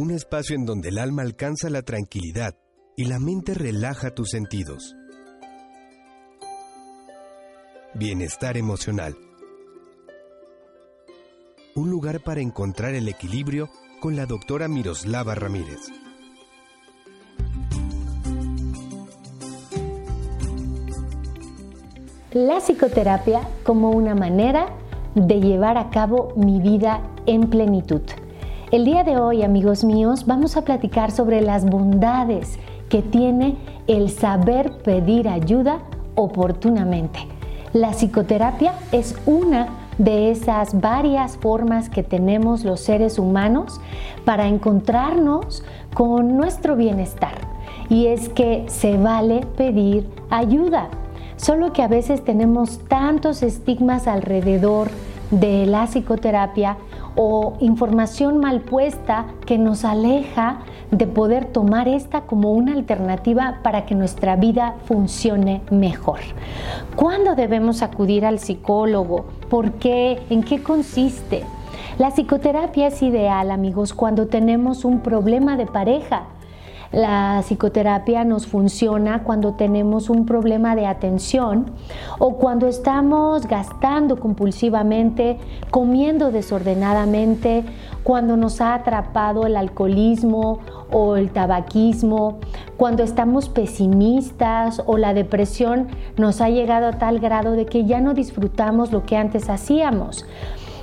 un espacio en donde el alma alcanza la tranquilidad y la mente relaja tus sentidos. Bienestar emocional. Un lugar para encontrar el equilibrio con la doctora Miroslava Ramírez. La psicoterapia como una manera de llevar a cabo mi vida en plenitud. El día de hoy, amigos míos, vamos a platicar sobre las bondades que tiene el saber pedir ayuda oportunamente. La psicoterapia es una de esas varias formas que tenemos los seres humanos para encontrarnos con nuestro bienestar. Y es que se vale pedir ayuda, solo que a veces tenemos tantos estigmas alrededor de la psicoterapia o información mal puesta que nos aleja de poder tomar esta como una alternativa para que nuestra vida funcione mejor. ¿Cuándo debemos acudir al psicólogo? ¿Por qué? ¿En qué consiste? La psicoterapia es ideal, amigos, cuando tenemos un problema de pareja la psicoterapia nos funciona cuando tenemos un problema de atención o cuando estamos gastando compulsivamente, comiendo desordenadamente, cuando nos ha atrapado el alcoholismo o el tabaquismo, cuando estamos pesimistas o la depresión nos ha llegado a tal grado de que ya no disfrutamos lo que antes hacíamos.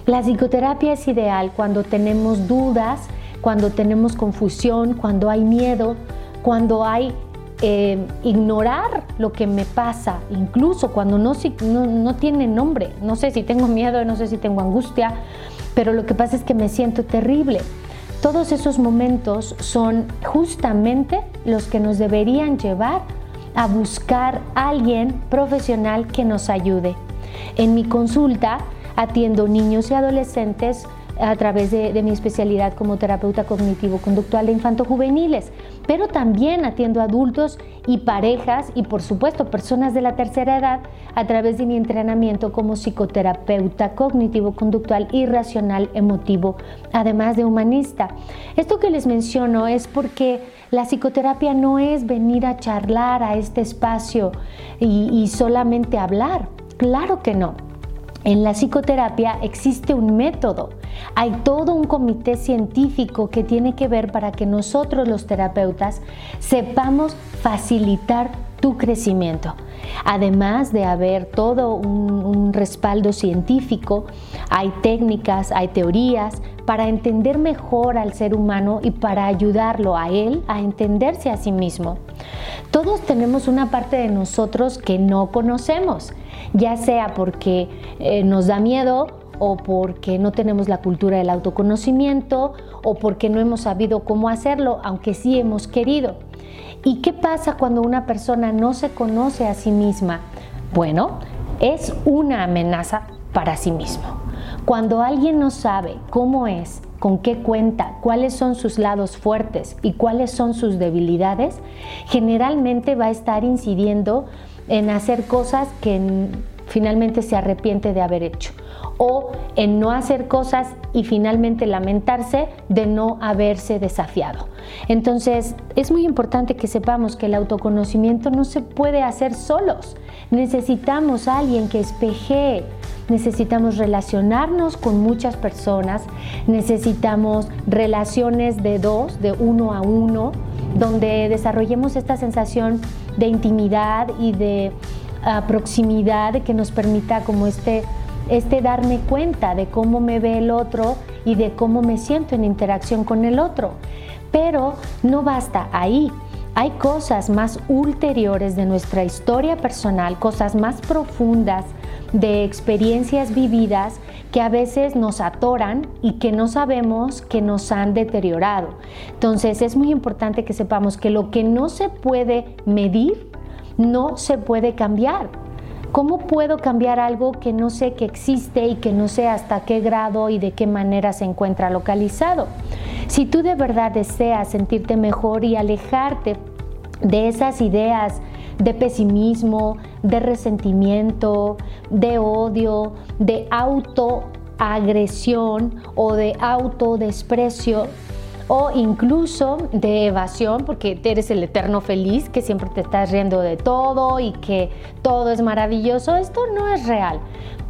La psicoterapia es ideal cuando tenemos dudas, cuando tenemos confusión, cuando hay miedo, cuando hay eh, ignorar lo que me pasa, incluso cuando no, no, tiene nombre. No sé si tengo miedo, no sé si tengo angustia, pero lo que pasa es que me siento terrible. Todos esos momentos son justamente los que nos deberían llevar a buscar a alguien profesional que nos ayude. En mi consulta atiendo niños y adolescentes a través de, mi especialidad como terapeuta cognitivo-conductual de infanto-juveniles, pero también atiendo adultos y parejas y por supuesto personas de la tercera edad a través de mi entrenamiento como psicoterapeuta cognitivo-conductual y racional emotivo, además de humanista. Esto que les menciono es porque la psicoterapia no es venir a charlar a este espacio y solamente hablar. Claro que no. En la psicoterapia existe un método, hay todo un comité científico que tiene que ver para que nosotros los terapeutas sepamos facilitar tu crecimiento. Además de haber todo un, respaldo científico, hay técnicas, hay teorías para entender mejor al ser humano y para ayudarlo a él a entenderse a sí mismo. Todos tenemos una parte de nosotros que no conocemos ya sea porque eh, nos da miedo o porque no tenemos la cultura del autoconocimiento o porque no hemos sabido cómo hacerlo, aunque sí hemos querido. ¿Y qué pasa cuando una persona no se conoce a sí misma? Bueno, es una amenaza para sí mismo. Cuando alguien no sabe cómo es, con qué cuenta, cuáles son sus lados fuertes y cuáles son sus debilidades, generalmente va a estar incidiendo en hacer cosas que finalmente se arrepiente de haber hecho o en no hacer cosas y finalmente lamentarse de no haberse desafiado. Entonces, es muy importante que sepamos que el autoconocimiento no se puede hacer solos. Necesitamos a alguien que espejee, necesitamos relacionarnos con muchas personas, necesitamos relaciones de dos, de uno a uno, donde desarrollemos esta sensación de intimidad y de ah, proximidad que nos permita como este, este darme cuenta de cómo me ve el otro y de cómo me siento en interacción con el otro. Pero no basta ahí. Hay cosas más ulteriores de nuestra historia personal, cosas más profundas de experiencias vividas que a veces nos atoran y que no sabemos que nos han deteriorado. Entonces es muy importante que sepamos que lo que no se puede medir no se puede cambiar. ¿Cómo puedo cambiar algo que no sé que existe y que no sé hasta qué grado y de qué manera se encuentra localizado? Si tú de verdad deseas sentirte mejor y alejarte de esas ideas de pesimismo, de resentimiento, de odio, de autoagresión o de autodesprecio o incluso de evasión, porque eres el eterno feliz, que siempre te estás riendo de todo y que todo es maravilloso. Esto no es real.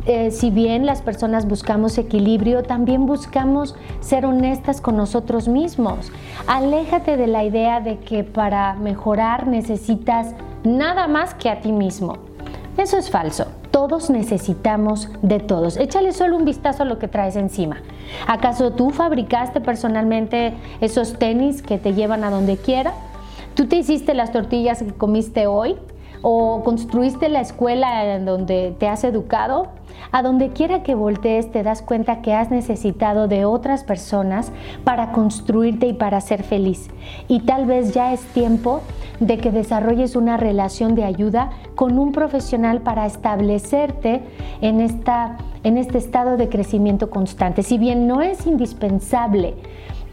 Eh, si bien las personas buscamos equilibrio, también buscamos ser honestas con nosotros mismos. Aléjate de la idea de que para mejorar necesitas nada más que a ti mismo. Eso es falso. Todos necesitamos de todos. Échale solo un vistazo a lo que traes encima. ¿Acaso tú fabricaste personalmente esos tenis que te llevan a donde quiera? ¿Tú te hiciste las tortillas que comiste hoy? ¿O construiste la escuela en donde te has educado? A donde quiera que voltees te das cuenta que has necesitado de otras personas para construirte y para ser feliz. Y tal vez ya es tiempo de que desarrolles una relación de ayuda con un profesional para establecerte en, esta, en este estado de crecimiento constante. Si bien no es indispensable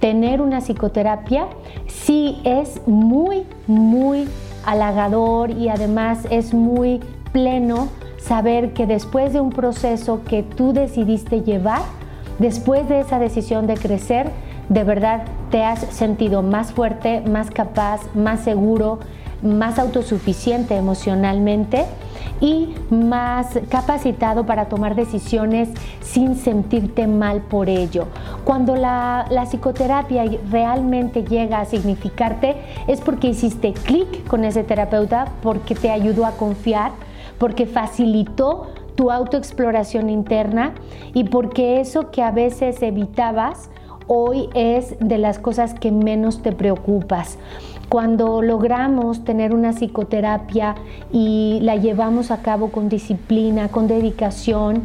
tener una psicoterapia, sí es muy, muy y además es muy pleno saber que después de un proceso que tú decidiste llevar, después de esa decisión de crecer, de verdad te has sentido más fuerte, más capaz, más seguro, más autosuficiente emocionalmente y más capacitado para tomar decisiones sin sentirte mal por ello. Cuando la, psicoterapia realmente llega a significarte es porque hiciste clic con ese terapeuta, porque te ayudó a confiar, porque facilitó tu autoexploración interna y porque eso que a veces evitabas hoy es de las cosas que menos te preocupas. Cuando logramos tener una psicoterapia y la llevamos a cabo con disciplina, con dedicación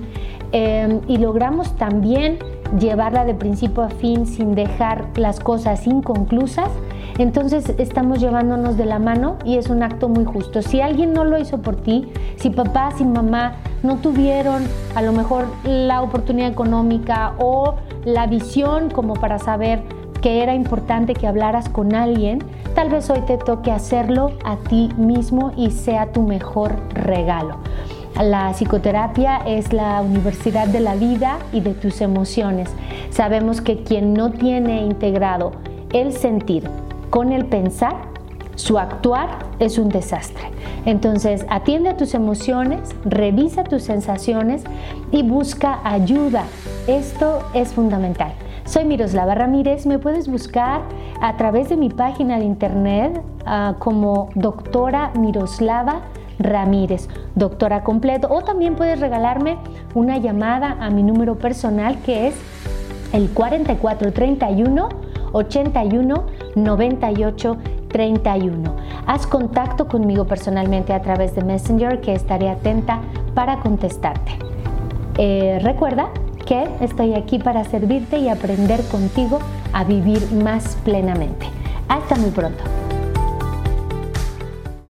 em, y logramos también llevarla de principio a fin sin dejar las cosas inconclusas, entonces estamos llevándonos de la mano y es un acto muy justo. Si alguien no lo hizo por ti, si papá, si mamá no tuvieron a lo mejor la oportunidad económica o la visión como para saber que era importante que hablaras con alguien, tal vez hoy te toque hacerlo a ti mismo y sea tu mejor regalo. La psicoterapia es la universidad de la vida y de tus emociones. Sabemos que quien no tiene integrado el sentir con el pensar, su actuar es un desastre. Entonces, atiende a tus emociones, revisa tus sensaciones y busca ayuda. Esto es fundamental. Soy Miroslava Ramírez, me puedes buscar a través de mi página de internet ah, como doctora Miroslava Ramírez, doctora completo, o también puedes regalarme una llamada a mi número personal que es el 4431 81 98 31. Haz contacto conmigo personalmente a través de Messenger que estaré atenta para contestarte. Eh, recuerda que estoy aquí para servirte y aprender contigo a vivir más plenamente. Hasta muy pronto.